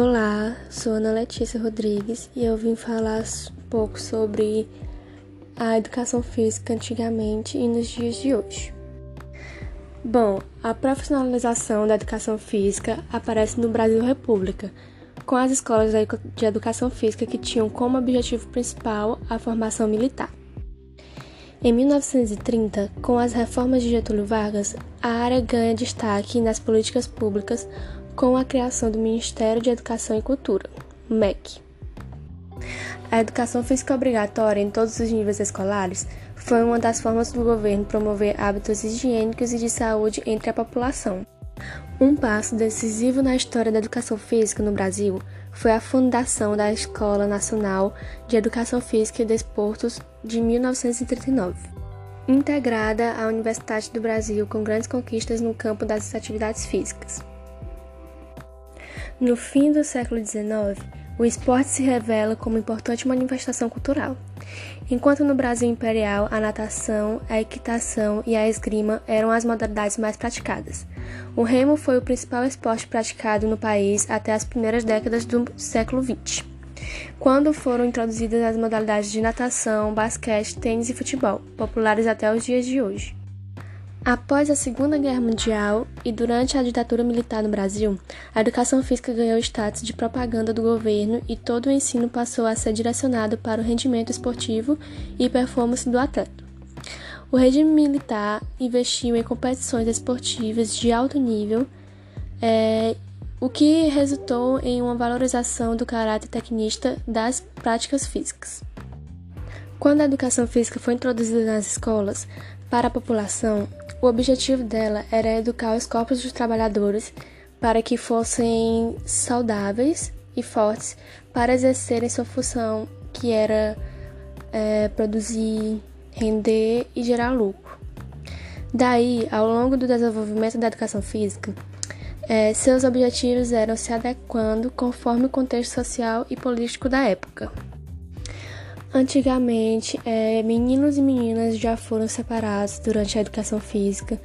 Olá, sou Ana Letícia Rodrigues e eu vim falar um pouco sobre a educação física antigamente e nos dias de hoje. Bom, a profissionalização da educação física aparece no Brasil República, com as escolas de educação física que tinham como objetivo principal a formação militar. Em 1930, com as reformas de Getúlio Vargas, a área ganha destaque nas políticas públicas com a criação do Ministério de Educação e Cultura, MEC. A educação física obrigatória em todos os níveis escolares foi uma das formas do governo promover hábitos higiênicos e de saúde entre a população. Um passo decisivo na história da educação física no Brasil foi a fundação da Escola Nacional de Educação Física e Desportos de 1939, integrada à Universidade do Brasil com grandes conquistas no campo das atividades físicas. No fim do século XIX, o esporte se revela como importante manifestação cultural. Enquanto no Brasil imperial a natação, a equitação e a esgrima eram as modalidades mais praticadas. O remo foi o principal esporte praticado no país até as primeiras décadas do século XX, quando foram introduzidas as modalidades de natação, basquete, tênis e futebol, populares até os dias de hoje. Após a Segunda Guerra Mundial e durante a ditadura militar no Brasil, a educação física ganhou status de propaganda do governo e todo o ensino passou a ser direcionado para o rendimento esportivo e performance do atleta. O regime militar investiu em competições esportivas de alto nível, é, o que resultou em uma valorização do caráter tecnista das práticas físicas. Quando a educação física foi introduzida nas escolas, para a população, o objetivo dela era educar os corpos dos trabalhadores para que fossem saudáveis e fortes para exercerem sua função, que era é, produzir, render e gerar lucro. Daí, ao longo do desenvolvimento da educação física, é, seus objetivos eram se adequando conforme o contexto social e político da época. Antigamente, é, meninos e meninas já foram separados durante a educação física.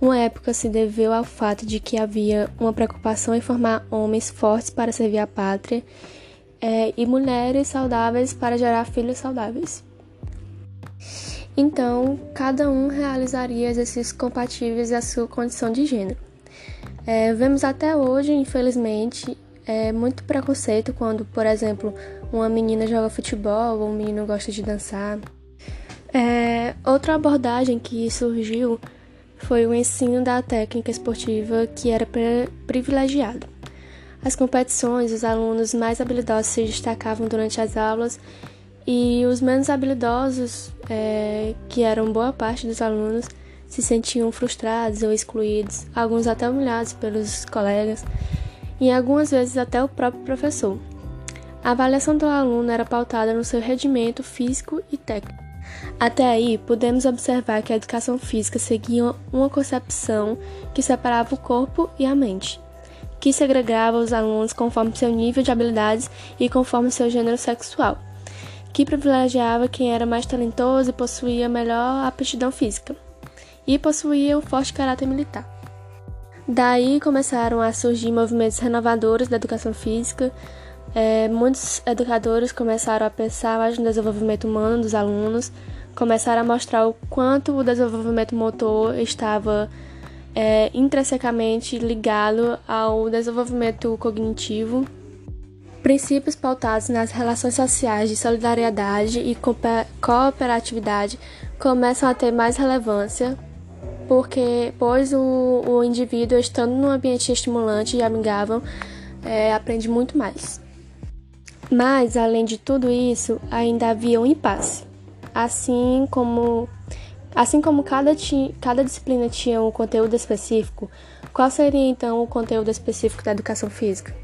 Uma época se deveu ao fato de que havia uma preocupação em formar homens fortes para servir a pátria é, e mulheres saudáveis para gerar filhos saudáveis. Então, cada um realizaria exercícios compatíveis à sua condição de gênero. É, vemos até hoje, infelizmente, é, muito preconceito quando, por exemplo, uma menina joga futebol ou um menino gosta de dançar. É, outra abordagem que surgiu foi o ensino da técnica esportiva que era privilegiado. As competições, os alunos mais habilidosos se destacavam durante as aulas e os menos habilidosos, é, que eram boa parte dos alunos, se sentiam frustrados ou excluídos, alguns até humilhados pelos colegas e algumas vezes até o próprio professor. A avaliação do aluno era pautada no seu rendimento físico e técnico. Até aí, podemos observar que a educação física seguia uma concepção que separava o corpo e a mente, que segregava os alunos conforme seu nível de habilidades e conforme seu gênero sexual, que privilegiava quem era mais talentoso e possuía melhor aptidão física, e possuía um forte caráter militar. Daí começaram a surgir movimentos renovadores da educação física. É, muitos educadores começaram a pensar mais no desenvolvimento humano dos alunos, começaram a mostrar o quanto o desenvolvimento motor estava é, intrinsecamente ligado ao desenvolvimento cognitivo. Princípios pautados nas relações sociais de solidariedade e cooperatividade começam a ter mais relevância porque pois o, o indivíduo estando num ambiente estimulante e amigável é, aprende muito mais. Mas além de tudo isso, ainda havia um impasse. Assim como assim como cada, ti, cada disciplina tinha um conteúdo específico, qual seria então o conteúdo específico da educação física?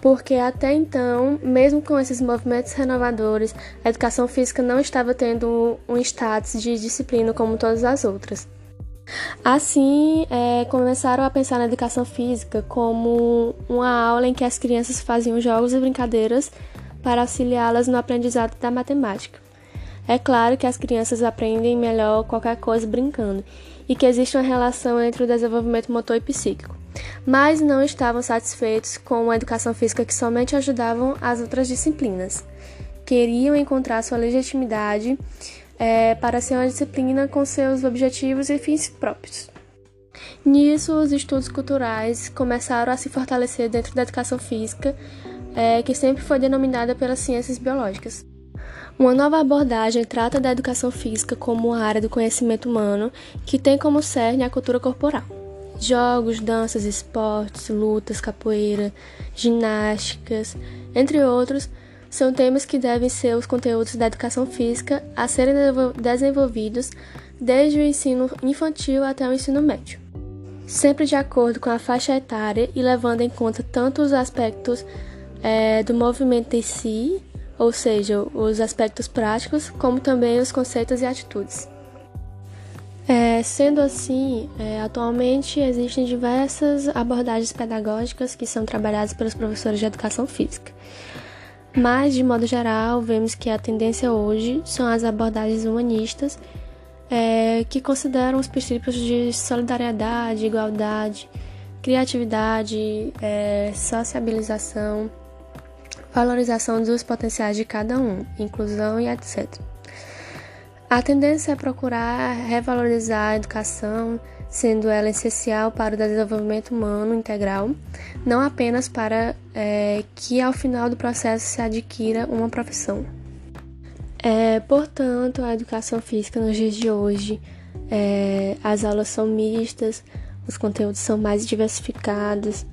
Porque até então, mesmo com esses movimentos renovadores, a educação física não estava tendo um status de disciplina como todas as outras. Assim, é, começaram a pensar na educação física como uma aula em que as crianças faziam jogos e brincadeiras para auxiliá-las no aprendizado da matemática. É claro que as crianças aprendem melhor qualquer coisa brincando e que existe uma relação entre o desenvolvimento motor e psíquico. mas não estavam satisfeitos com a educação física que somente ajudavam as outras disciplinas. Queriam encontrar sua legitimidade é, para ser uma disciplina com seus objetivos e fins próprios. Nisso, os estudos culturais começaram a se fortalecer dentro da educação física, é, que sempre foi denominada pelas ciências biológicas. Uma nova abordagem trata da educação física como uma área do conhecimento humano que tem como cerne a cultura corporal. Jogos, danças, esportes, lutas, capoeira, ginásticas, entre outros, são temas que devem ser os conteúdos da educação física a serem desenvolvidos desde o ensino infantil até o ensino médio, sempre de acordo com a faixa etária e levando em conta tanto os aspectos é, do movimento em si, ou seja, os aspectos práticos, como também os conceitos e atitudes. É, sendo assim, é, atualmente existem diversas abordagens pedagógicas que são trabalhadas pelos professores de educação física. Mas, de modo geral, vemos que a tendência hoje são as abordagens humanistas, é, que consideram os princípios de solidariedade, igualdade, criatividade, é, sociabilização, valorização dos potenciais de cada um, inclusão e etc. A tendência é procurar revalorizar a educação, sendo ela essencial para o desenvolvimento humano integral, não apenas para é, que ao final do processo se adquira uma profissão. É, portanto, a educação física nos dias de hoje, é, as aulas são mistas, os conteúdos são mais diversificados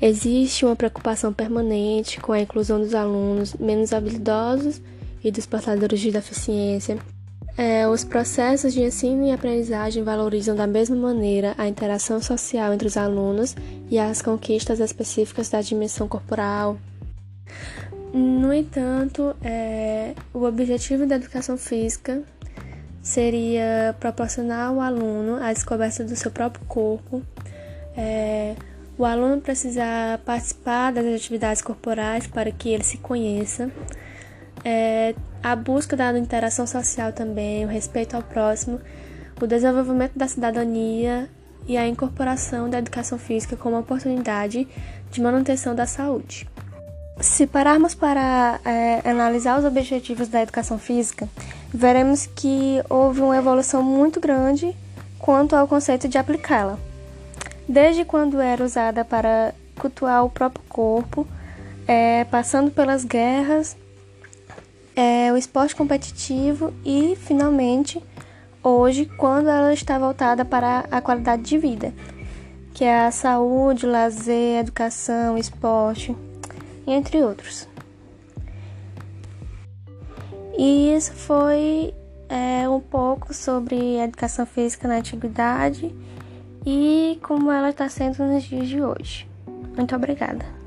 Existe uma preocupação permanente com a inclusão dos alunos menos habilidosos e dos portadores de deficiência. É, os processos de ensino e aprendizagem valorizam da mesma maneira a interação social entre os alunos e as conquistas específicas da dimensão corporal. No entanto, é, o objetivo da educação física seria proporcionar ao aluno a descoberta do seu próprio corpo, é, o aluno precisa participar das atividades corporais para que ele se conheça. É, a busca da interação social também, o respeito ao próximo, o desenvolvimento da cidadania e a incorporação da educação física como oportunidade de manutenção da saúde. Se pararmos para é, analisar os objetivos da educação física, veremos que houve uma evolução muito grande quanto ao conceito de aplicá-la desde quando era usada para cultuar o próprio corpo, é, passando pelas guerras, é, o esporte competitivo e, finalmente, hoje, quando ela está voltada para a qualidade de vida, que é a saúde, lazer, educação, esporte, entre outros. E isso foi é, um pouco sobre a educação física na antiguidade e como ela está sendo nos dias de hoje. Muito obrigada.